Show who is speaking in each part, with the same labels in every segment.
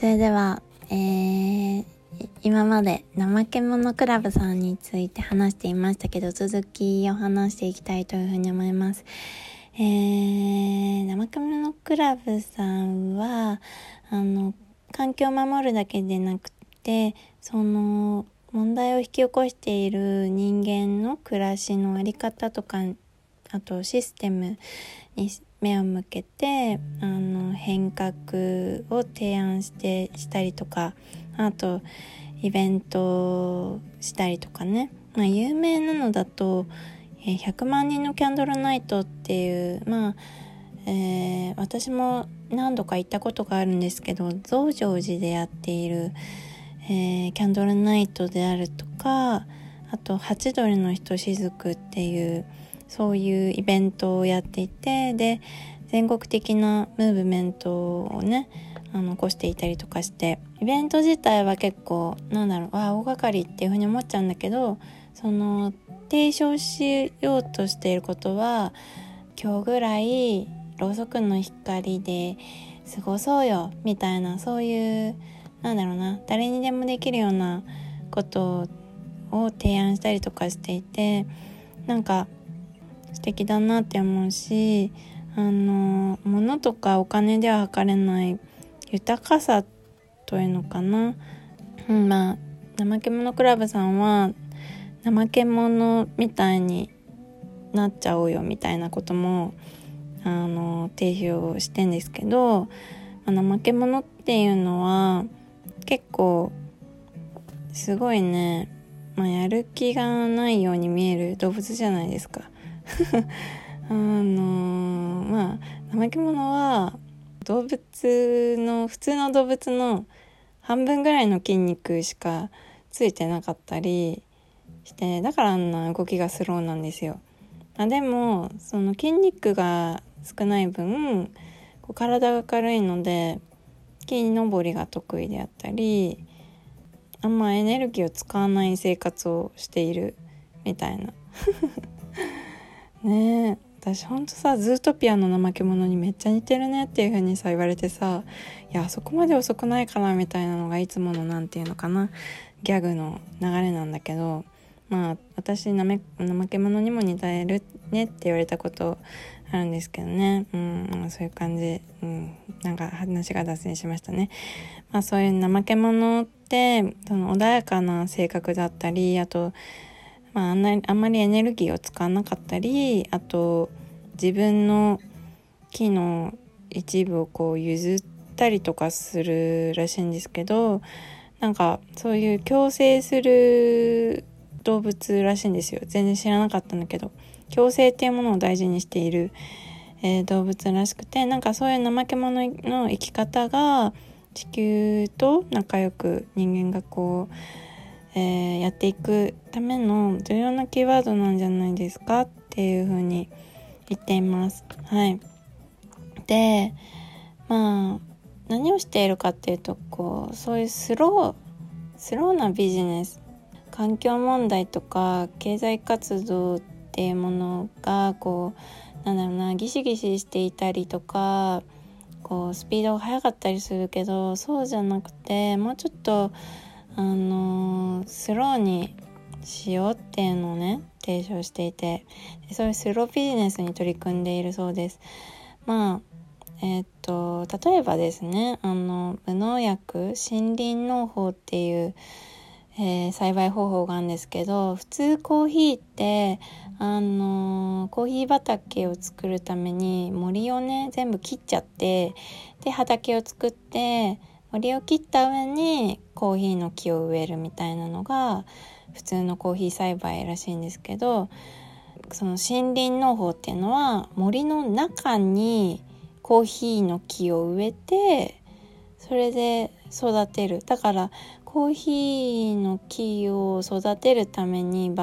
Speaker 1: それでは、えー、今まで怠け者クラブさんについて話していましたけど、続きを話していきたいというふうに思います。えー、怠け者クラブさんは、あの、環境を守るだけでなくて、その、問題を引き起こしている人間の暮らしのあり方とか、あとシステムに目を向けてあの変革を提案してしたりとかあとイベントしたりとかね、まあ、有名なのだと100万人のキャンドルナイトっていうまあ、えー、私も何度か行ったことがあるんですけど増上寺でやっている、えー、キャンドルナイトであるとかあと「ハチドリのひとしずく」っていうそういうイベントをやっていてで全国的なムーブメントをねあの起こしていたりとかしてイベント自体は結構なんだろうあ大掛かりっていうふうに思っちゃうんだけどその提唱しようとしていることは今日ぐらいろうそくの光で過ごそうよみたいなそういうなんだろうな誰にでもできるようなことを提案したりとかしていてなんか素敵だなって思うしあの物とかお金では測れない豊かさというのかな、うん、まあ怠け者クラブさんは怠け者みたいになっちゃおうよみたいなこともあの提唱してんですけど、まあ、怠け者っていうのは結構すごいね、まあ、やる気がないように見える動物じゃないですか。あのまあ怠け者は動物の普通の動物の半分ぐらいの筋肉しかついてなかったりしてだからあんな動きがスローなんですよ。あでもその筋肉が少ない分こう体が軽いので木登りが得意であったりあんまエネルギーを使わない生活をしているみたいな ねえ。私ほんとさズートピアの怠け者にめっちゃ似てるねっていう風にさ言われてさいやあそこまで遅くないかなみたいなのがいつもの何て言うのかな。ギャグの流れなんだけどまあ私怠け者にも似てるねって言われたことあるんですけどね。うん、そういう感じ、うん、なんか話が脱線しましたね。まあそういう怠け者ってその穏やかな性格だったりあとまあ、あんあんまりエネルギーを使わなかったりあと自分の木の一部をこう譲ったりとかするらしいんですけどなんかそういう共生する動物らしいんですよ。全然知らなかったんだけど。共生っていうものを大事にしている、えー、動物らしくてなんかそういう怠け者の生き方が地球と仲良く人間がこうえー、やっていくための重要なキーワードなんじゃないですかっていうふうに言っています。はい。で、まあ、何をしているかっていうと、こう、そういうスロー、スローなビジネス、環境問題とか経済活動っていうものが、こう、なんだろうな、ギシギシしていたりとか、こう、スピードが速かったりするけど、そうじゃなくて、もうちょっと、あの、スローにしようっていうのをね提唱していてそういうスロービジネスに取り組んでいるそうです。まあえー、っと例えばですねあの無農薬森林農法っていう、えー、栽培方法があるんですけど普通コーヒーってあのコーヒー畑を作るために森をね全部切っちゃってで畑を作って森を切った上にコーヒーの木を植えるみたいなのが普通のコーヒー栽培らしいんですけどその森林農法っていうのは森の中にコーヒーの木を植えてそれで育てる。だからコーヒーの木を育てるために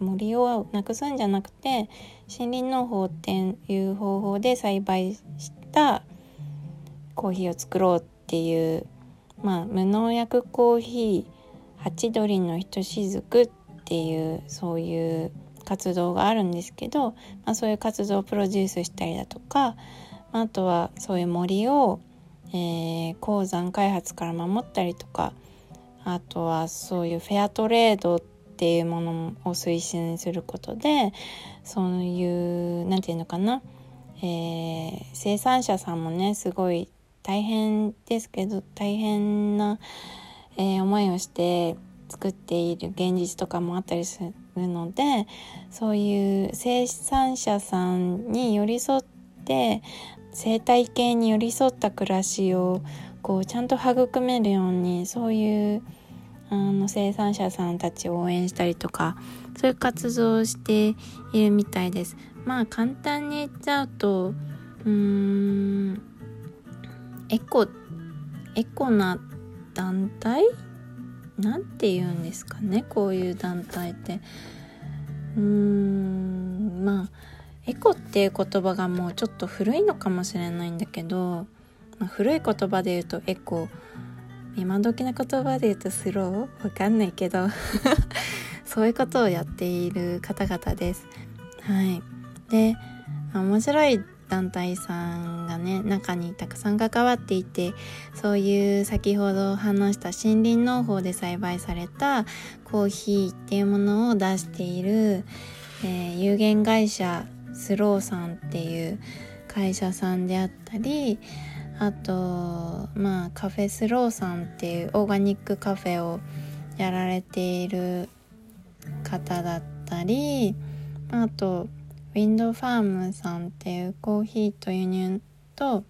Speaker 1: 森をなくすんじゃなくて森林農法っていう方法で栽培したコーヒーを作ろうっていうまあ、無農薬コーヒーハチドリのひとしずくっていうそういう活動があるんですけど、まあ、そういう活動をプロデュースしたりだとか、まあ、あとはそういう森を、えー、鉱山開発から守ったりとかあとはそういうフェアトレードっていうものを推進することでそういう何て言うのかな、えー、生産者さんもねすごい大変ですけど大変な、えー、思いをして作っている現実とかもあったりするのでそういう生産者さんに寄り添って生態系に寄り添った暮らしをこうちゃんと育めるようにそういうあの生産者さんたちを応援したりとかそういう活動をしているみたいです。まあ簡単に言っちゃうとうーんエコエコな団体？なんて言うんですかねこういう団体って。うーんまあエコっていう言葉がもうちょっと古いのかもしれないんだけど、まあ、古い言葉で言うとエコ。今時の言葉で言うとスロー？わかんないけど。そういうことをやっている方々です。はい。で、面白い団体さんがね、中にたくさん関わっていて、そういう先ほど話した森林農法で栽培されたコーヒーっていうものを出している、えー、有限会社スローさんっていう会社さんであったり、あとまあカフェスローさんっていうオーガニックカフェをやられている方だったりあとウィンドファームさんっていうコーヒーと輸入と、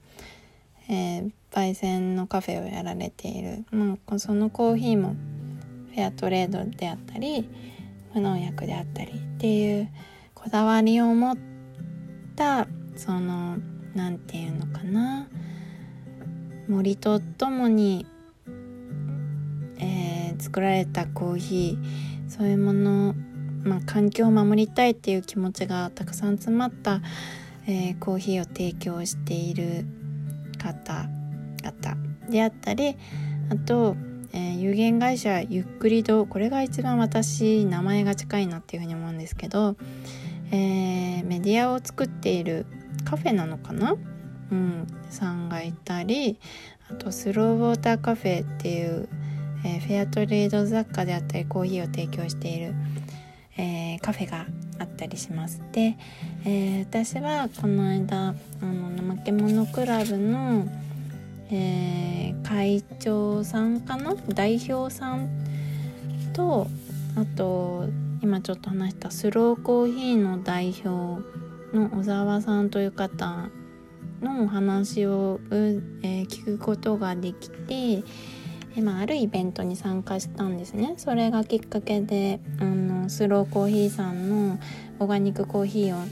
Speaker 1: えー、焙煎のカフェをやられている、まあ、そのコーヒーもフェアトレードであったり無農薬であったりっていうこだわりを持ったその何て言うのかな。森とともに、えー、作られたコーヒーそういうもの、まあ、環境を守りたいっていう気持ちがたくさん詰まった、えー、コーヒーを提供している方々であったりあと、えー、有限会社ゆっくりとこれが一番私名前が近いなっていうふうに思うんですけど、えー、メディアを作っているカフェなのかな？うん、さんがいたりあとスローウォーターカフェっていう、えー、フェアトレード雑貨であったりコーヒーを提供している、えー、カフェがあったりします。で、えー、私はこの間あの怠け者クラブの、え会長さんかな？代表さんとあと今ちょっと話したスローコーヒーの代表の小沢さんという方のお話を、え、聞くことができて、まあ、あるイベントに参加したんですねそれがきっかけであのスローコーヒーさんのオーガニックコーヒーを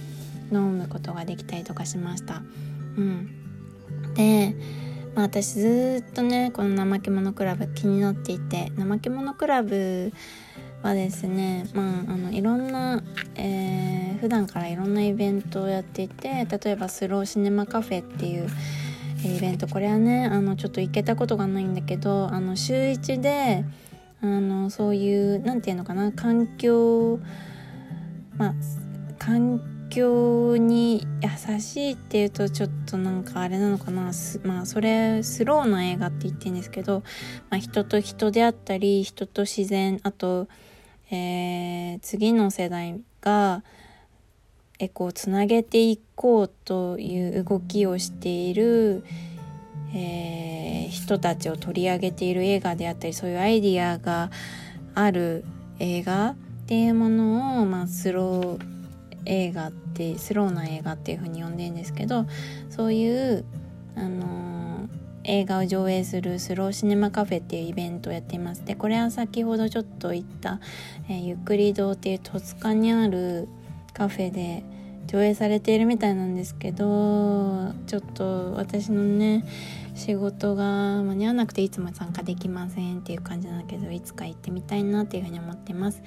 Speaker 1: 飲むことができたりとかしました。うん、で、まあ、私ずっとねこの怠け者クラブ気になっていて怠け者クラブはですね、まあ、あのいろんな、えー、普段からいろんなイベントをやっていて例えばスローシネマカフェっていうイベント。これはねあのちょっと行けたことがないんだけどあの週1であのそういう何て言うのかな環境まあ環境に優しいっていうとちょっとなんかあれなのかなまあそれスローな映画って言ってるんですけど、まあ、人と人であったり人と自然あとえー、次の世代がえこうつなげていこうという動きをしている、えー、人たちを取り上げている映画であったりそういうアイディアがある映画っていうものを、まあ、スロー映画ってスローな映画っていうふうに呼んでるんですけどそういうあのー映画を上映するスローシネマカフェっていうイベントをやっています。でこれは先ほどちょっと言った、えー、ゆっくり堂っていう戸塚にあるカフェで上映されているみたいなんですけどちょっと私のね仕事が間に合わなくていつも参加できませんっていう感じなんだけどいつか行ってみたいなっていうふうに思ってます。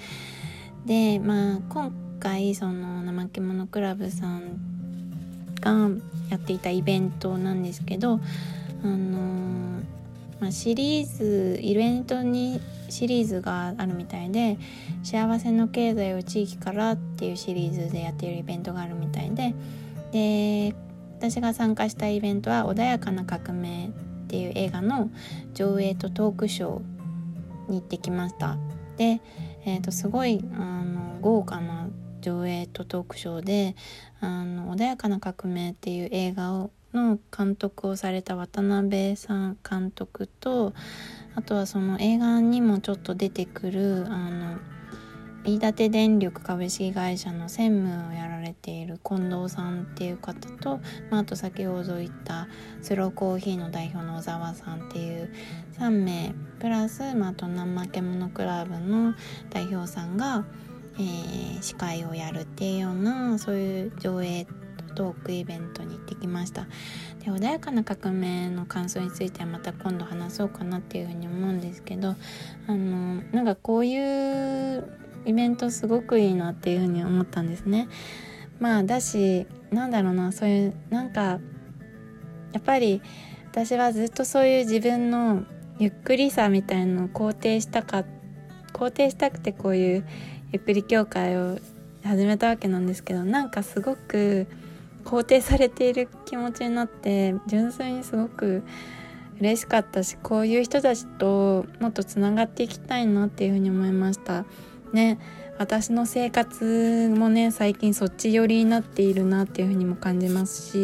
Speaker 1: でまあ今回その怠け者クラブさんがやっていたイベントなんですけどあのー、ま、シリーズイベントにシリーズがあるみたいで「幸せの経済を地域から」っていうシリーズでやっているイベントがあるみたいでで私が参加したイベントは「穏やかな革命」っていう映画の上映とトークショーに行ってきました。で、えー、とすごいあの豪華な上映とトークショーで「あの穏やかな革命」っていう映画をの監督をされた渡辺さん監督とあとはその映画にもちょっと出てくるあの飯舘電力株式会社の専務をやられている近藤さんっていう方と、まあ、あと先ほど言ったスローコーヒーの代表の小沢さんっていう3名プラス、まあ、あと怠け者クラブの代表さんが、えー、司会をやるっていうようなそういう上映トークイベントに行ってきましたで穏やかな革命の感想についてはまた今度話そうかなっていうふうに思うんですけどあのなんかこういうイベントすごくいいなっていうふうに思ったんですね。まあだしなんだろうなそういうなんかやっぱり私はずっとそういう自分のゆっくりさみたいのを肯定したか肯定したくてこういうゆっくり協会を始めたわけなんですけどなんかすごく肯定されている気持ちになって純粋にすごく嬉しかったしこういう人たちともっとつながっていきたいなっていうふうに思いました。ね私の生活もね最近そっち寄りになっているなっていうふうにも感じますし